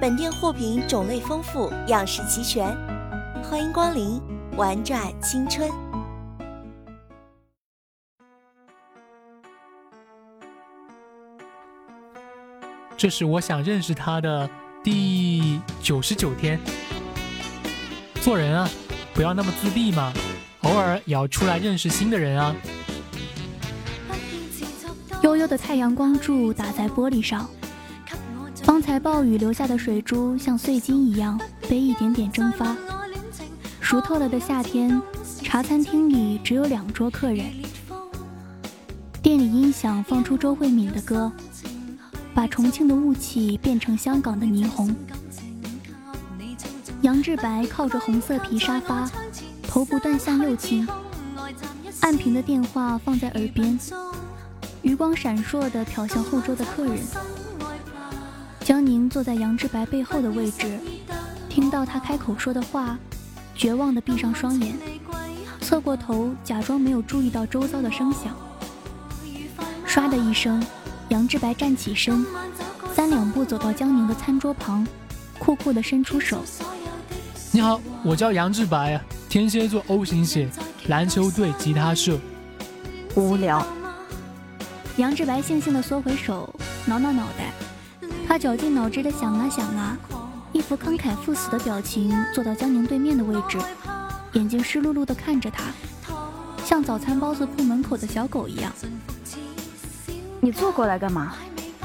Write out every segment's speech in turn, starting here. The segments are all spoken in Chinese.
本店货品种类丰富，样式齐全，欢迎光临，玩转青春。这是我想认识他的第九十九天。做人啊，不要那么自闭嘛，偶尔也要出来认识新的人啊。悠悠的太阳光柱打在玻璃上。刚才暴雨留下的水珠像碎金一样被一点点蒸发。熟透了的夏天，茶餐厅里只有两桌客人。店里音响放出周慧敏的歌，把重庆的雾气变成香港的霓虹。杨志白靠着红色皮沙发，头不断向右倾，暗屏的电话放在耳边，余光闪烁地瞟向后桌的客人。江宁坐在杨志白背后的位置，听到他开口说的话，绝望地闭上双眼，侧过头假装没有注意到周遭的声响。唰的一声，杨志白站起身，三两步走到江宁的餐桌旁，酷酷地伸出手：“你好，我叫杨志白，天蝎座 O 型血，篮球队吉他社。”无聊。杨志白悻悻地缩回手，挠挠脑袋。他绞尽脑汁的想啊想啊，一副慷慨赴死的表情，坐到江宁对面的位置，眼睛湿漉漉的看着他，像早餐包子铺门口的小狗一样。你坐过来干嘛？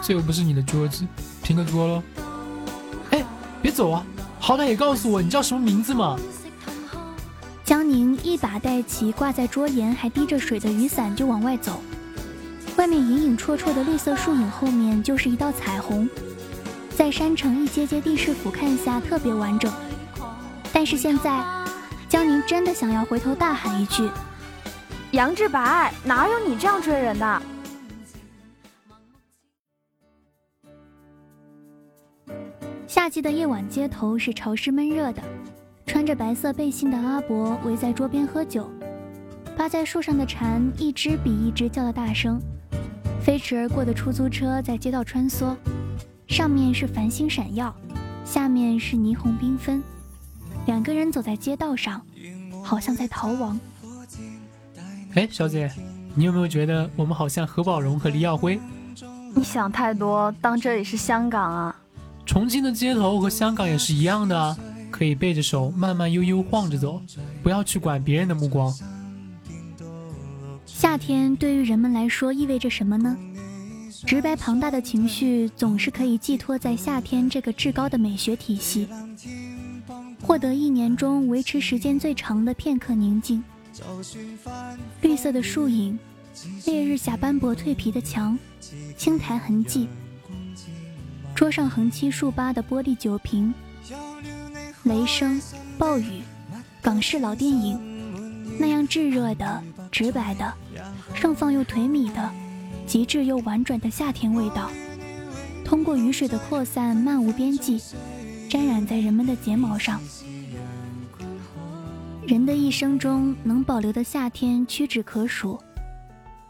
这又不是你的桌子，拼个桌喽。哎，别走啊，好歹也告诉我你叫什么名字嘛。江宁一把带起挂在桌沿还滴着水的雨伞，就往外走。外面隐隐绰绰的绿色树影后面，就是一道彩虹。在山城一阶阶地势俯瞰下，特别完整。但是现在，江宁真的想要回头大喊一句：“杨志白，哪有你这样追人的？”夏季的夜晚，街头是潮湿闷热的。穿着白色背心的阿伯围在桌边喝酒，趴在树上的蝉一只比一只叫的大声。飞驰而过的出租车在街道穿梭。上面是繁星闪耀，下面是霓虹缤纷。两个人走在街道上，好像在逃亡。哎，小姐，你有没有觉得我们好像何宝荣和黎耀辉？你想太多，当这里是香港啊！重庆的街头和香港也是一样的啊，可以背着手慢慢悠悠晃着走，不要去管别人的目光。夏天对于人们来说意味着什么呢？直白庞大的情绪总是可以寄托在夏天这个至高的美学体系，获得一年中维持时间最长的片刻宁静。绿色的树影，烈日下斑驳蜕皮的墙，青苔痕迹，桌上横七竖八的玻璃酒瓶，雷声、暴雨，港式老电影，那样炙热的、直白的，盛放又颓靡的。极致又婉转的夏天味道，通过雨水的扩散，漫无边际，沾染在人们的睫毛上。人的一生中能保留的夏天屈指可数，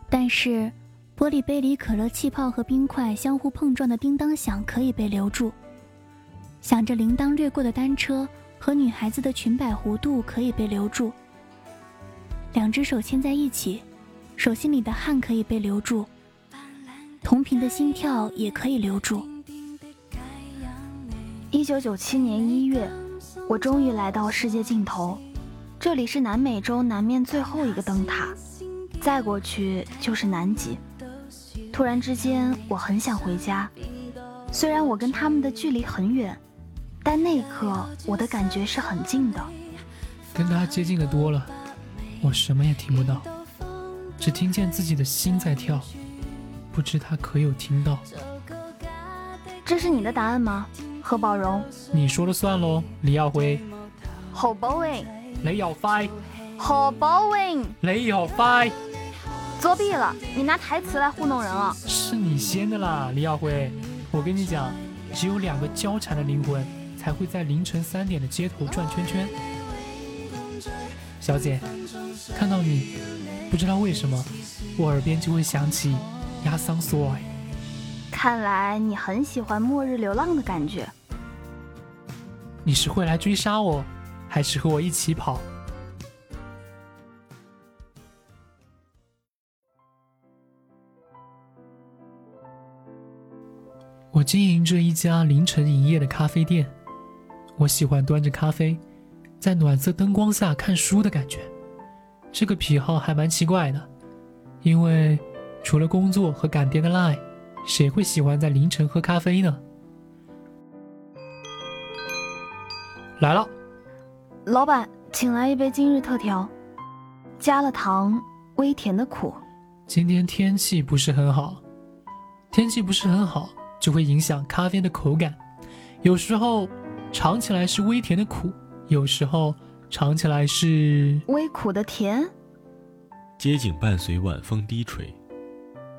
但是玻璃杯里可乐气泡和冰块相互碰撞的叮当响可以被留住。想着铃铛掠过的单车和女孩子的裙摆弧度可以被留住。两只手牵在一起，手心里的汗可以被留住。同频的心跳也可以留住。一九九七年一月，我终于来到世界尽头。这里是南美洲南面最后一个灯塔，再过去就是南极。突然之间，我很想回家。虽然我跟他们的距离很远，但那一刻我的感觉是很近的。跟他接近的多了，我什么也听不到，只听见自己的心在跳，不知他可有听到。这是你的答案吗，何宝荣？你说了算喽，李耀辉。好 boring。你又快，好 boring！你又快，作弊了！你拿台词来糊弄人了。是你先的啦，李耀辉。我跟你讲，只有两个交缠的灵魂才会在凌晨三点的街头转圈圈。小姐，看到你，不知道为什么，我耳边就会响起亚桑索尔。看来你很喜欢末日流浪的感觉。你是会来追杀我？还是和我一起跑。我经营着一家凌晨营业的咖啡店。我喜欢端着咖啡，在暖色灯光下看书的感觉。这个癖好还蛮奇怪的，因为除了工作和赶 deadline，谁会喜欢在凌晨喝咖啡呢？来了。老板，请来一杯今日特调，加了糖，微甜的苦。今天天气不是很好，天气不是很好就会影响咖啡的口感。有时候尝起来是微甜的苦，有时候尝起来是微苦的甜。街景伴随晚风低垂，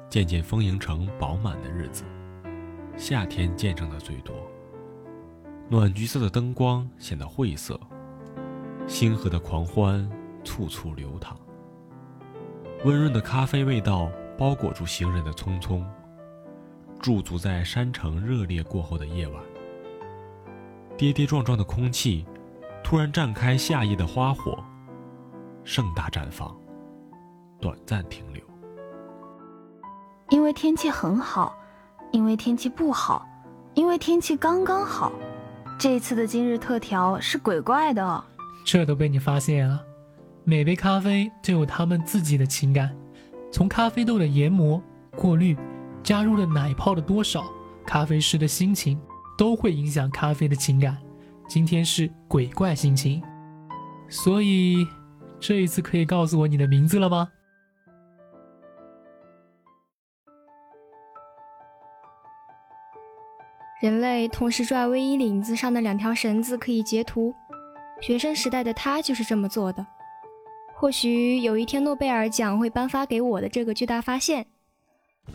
渐渐丰盈成饱满的日子。夏天见证的最多，暖橘色的灯光显得晦涩。星河的狂欢簇簇流淌，温润的咖啡味道包裹住行人的匆匆。驻足在山城热烈过后的夜晚，跌跌撞撞的空气突然绽开夏夜的花火，盛大绽放，短暂停留。因为天气很好，因为天气不好，因为天气刚刚好，这次的今日特调是鬼怪的。这都被你发现了。每杯咖啡都有他们自己的情感，从咖啡豆的研磨、过滤，加入了奶泡的多少，咖啡师的心情都会影响咖啡的情感。今天是鬼怪心情，所以这一次可以告诉我你的名字了吗？人类同时拽卫衣领子上的两条绳子可以截图。学生时代的他就是这么做的。或许有一天诺贝尔奖会颁发给我的这个巨大发现，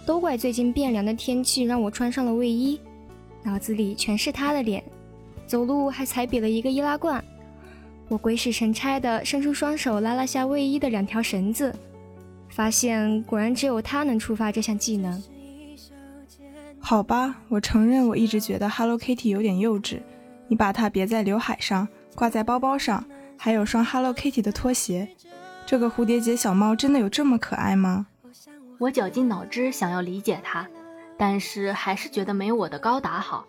都怪最近变凉的天气让我穿上了卫衣，脑子里全是他的脸，走路还踩瘪了一个易拉罐。我鬼使神差的伸出双手拉了下卫衣的两条绳子，发现果然只有他能触发这项技能。好吧，我承认我一直觉得 Hello Kitty 有点幼稚，你把它别在刘海上。挂在包包上，还有双 Hello Kitty 的拖鞋。这个蝴蝶结小猫真的有这么可爱吗？我绞尽脑汁想要理解它，但是还是觉得没有我的高达好。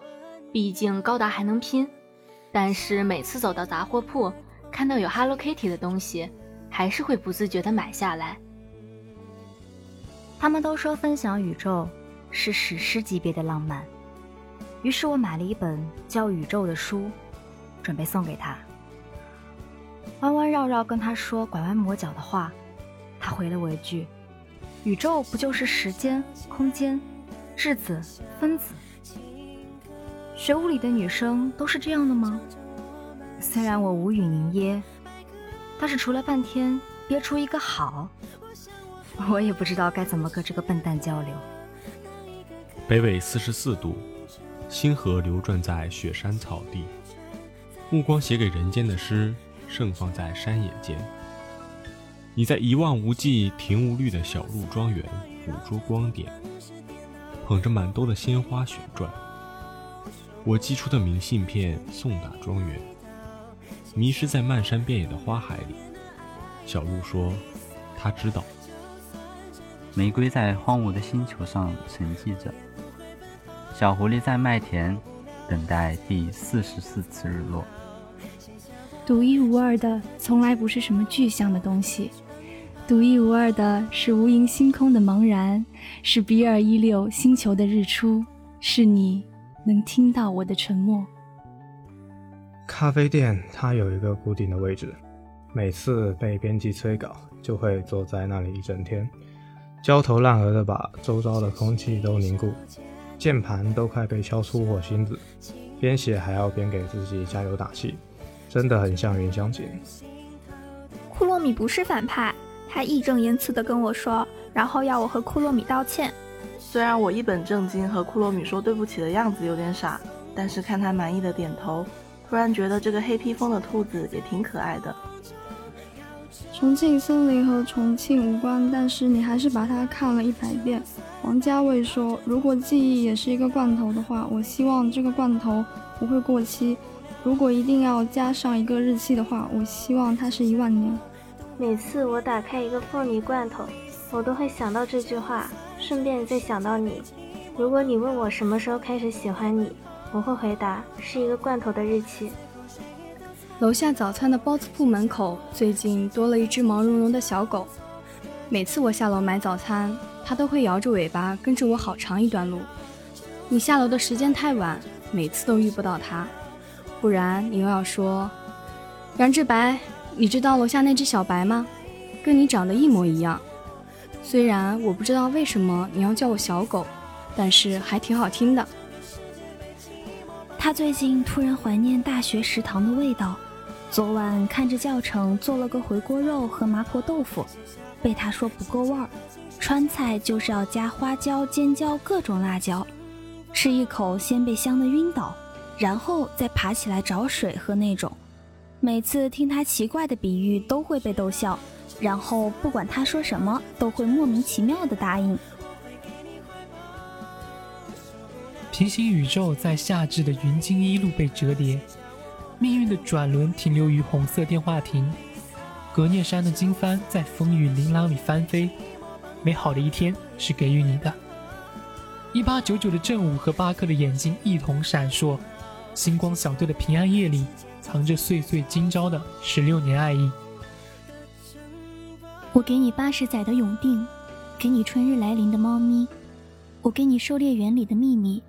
毕竟高达还能拼。但是每次走到杂货铺，看到有 Hello Kitty 的东西，还是会不自觉地买下来。他们都说分享宇宙是史诗级别的浪漫，于是我买了一本叫《宇宙》的书。准备送给他，弯弯绕绕跟他说拐弯抹角的话，他回了我一句：“宇宙不就是时间、空间、质子、分子？学物理的女生都是这样的吗？”虽然我无语凝噎，但是除了半天憋出一个好，我也不知道该怎么跟这个笨蛋交流。北纬四十四度，星河流转在雪山草地。目光写给人间的诗，盛放在山野间。你在一望无际、亭无绿的小路庄园捕捉光点，捧着满兜的鲜花旋转。我寄出的明信片送达庄园，迷失在漫山遍野的花海里。小鹿说：“他知道。”玫瑰在荒芜的星球上沉寂着。小狐狸在麦田等待第四十四次日落。独一无二的从来不是什么具象的东西，独一无二的是无垠星空的茫然，是比尔一六星球的日出，是你。能听到我的沉默。咖啡店它有一个固定的位置，每次被编辑催稿，就会坐在那里一整天，焦头烂额的把周遭的空气都凝固，键盘都快被敲出火星子，边写还要边给自己加油打气，真的很像云香姐。库洛米不是反派，他义正言辞的跟我说，然后要我和库洛米道歉。虽然我一本正经和库洛米说对不起的样子有点傻，但是看他满意的点头，突然觉得这个黑披风的兔子也挺可爱的。重庆森林和重庆无关，但是你还是把它看了一百遍。王家卫说，如果记忆也是一个罐头的话，我希望这个罐头不会过期。如果一定要加上一个日期的话，我希望它是一万年。每次我打开一个凤梨罐头，我都会想到这句话。顺便再想到你，如果你问我什么时候开始喜欢你，我会回答是一个罐头的日期。楼下早餐的包子铺门口最近多了一只毛茸茸的小狗，每次我下楼买早餐，它都会摇着尾巴跟着我好长一段路。你下楼的时间太晚，每次都遇不到它，不然你又要说杨志白，你知道楼下那只小白吗？跟你长得一模一样。虽然我不知道为什么你要叫我小狗，但是还挺好听的。他最近突然怀念大学食堂的味道，昨晚看着教程做了个回锅肉和麻婆豆腐，被他说不够味儿，川菜就是要加花椒、尖椒各种辣椒，吃一口先被香的晕倒，然后再爬起来找水喝那种。每次听他奇怪的比喻，都会被逗笑。然后不管他说什么，都会莫名其妙的答应。平行宇宙在夏至的云津一路被折叠，命运的转轮停留于红色电话亭，隔聂山的经幡在风雨琳琅里翻飞。美好的一天是给予你的。一八九九的正午和巴克的眼睛一同闪烁，星光小队的平安夜里藏着岁岁今朝的十六年爱意。我给你八十载的永定，给你春日来临的猫咪，我给你狩猎园里的秘密，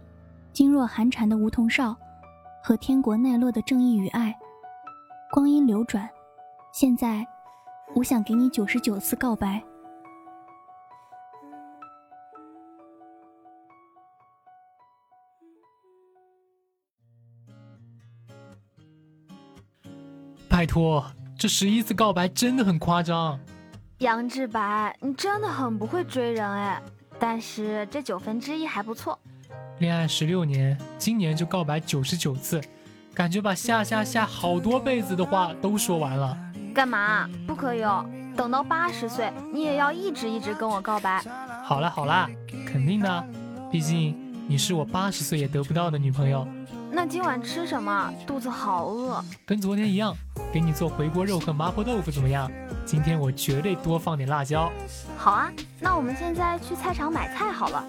噤若寒蝉的梧桐少，和天国奈落的正义与爱。光阴流转，现在，我想给你九十九次告白。拜托，这十一次告白真的很夸张。杨志白，你真的很不会追人哎，但是这九分之一还不错。恋爱十六年，今年就告白九十九次，感觉把下下下好多辈子的话都说完了。干嘛？不可以哦！等到八十岁，你也要一直一直跟我告白。好啦好啦，肯定的，毕竟你是我八十岁也得不到的女朋友。那今晚吃什么？肚子好饿。跟昨天一样，给你做回锅肉和麻婆豆腐怎么样？今天我绝对多放点辣椒。好啊，那我们现在去菜场买菜好了。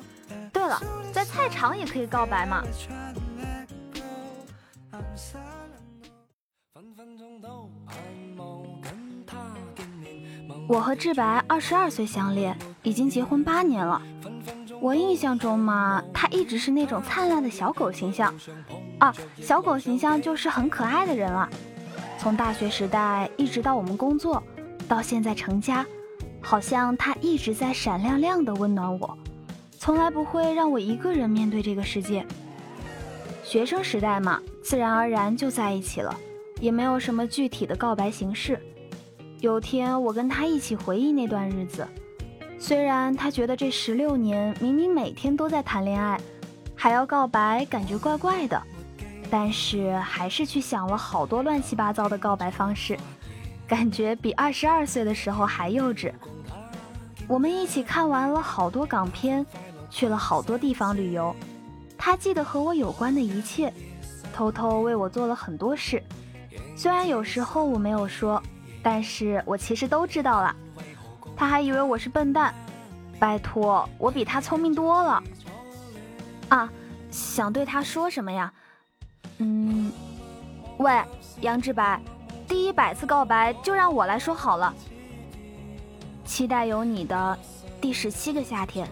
对了，在菜场也可以告白嘛。我和志白二十二岁相恋，已经结婚八年了。我印象中嘛，他一直是那种灿烂的小狗形象。啊，小狗形象就是很可爱的人了。从大学时代一直到我们工作。到现在成家，好像他一直在闪亮亮的温暖我，从来不会让我一个人面对这个世界。学生时代嘛，自然而然就在一起了，也没有什么具体的告白形式。有天我跟他一起回忆那段日子，虽然他觉得这十六年明明每天都在谈恋爱，还要告白，感觉怪怪的，但是还是去想了好多乱七八糟的告白方式。感觉比二十二岁的时候还幼稚。我们一起看完了好多港片，去了好多地方旅游。他记得和我有关的一切，偷偷为我做了很多事。虽然有时候我没有说，但是我其实都知道了。他还以为我是笨蛋，拜托，我比他聪明多了。啊，想对他说什么呀？嗯，喂，杨志白，第一百次告白就让我来说好了。期待有你的第十七个夏天。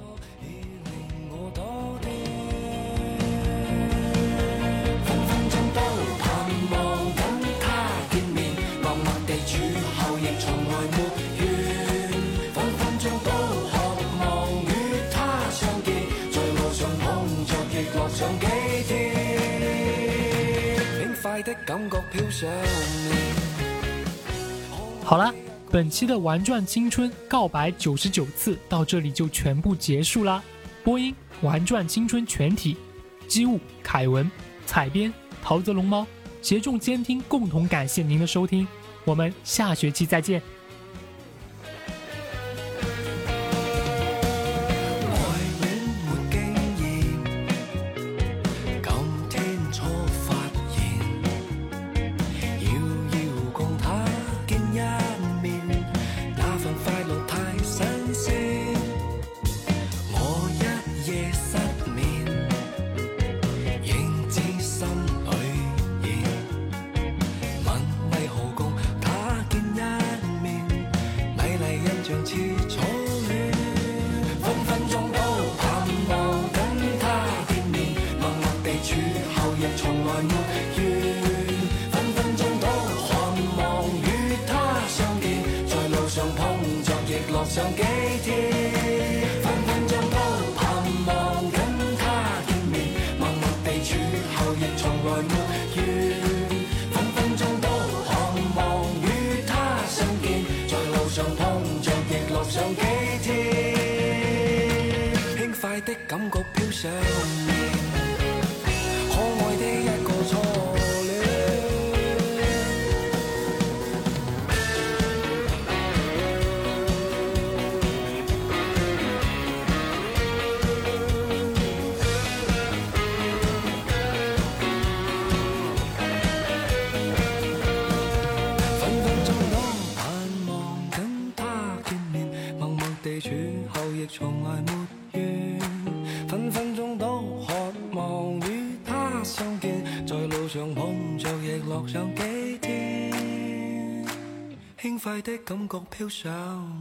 好了。本期的《玩转青春》告白九十九次到这里就全部结束啦。播音《玩转青春》全体，机务凯文，采编桃泽龙猫，协众监听共同感谢您的收听，我们下学期再见。上几天，分分钟都盼望跟他见面，默默地处后亦从来没怨。分分钟都盼望与他相见，在路上碰着亦乐上几天，轻快的感觉飘上快的感觉飘上。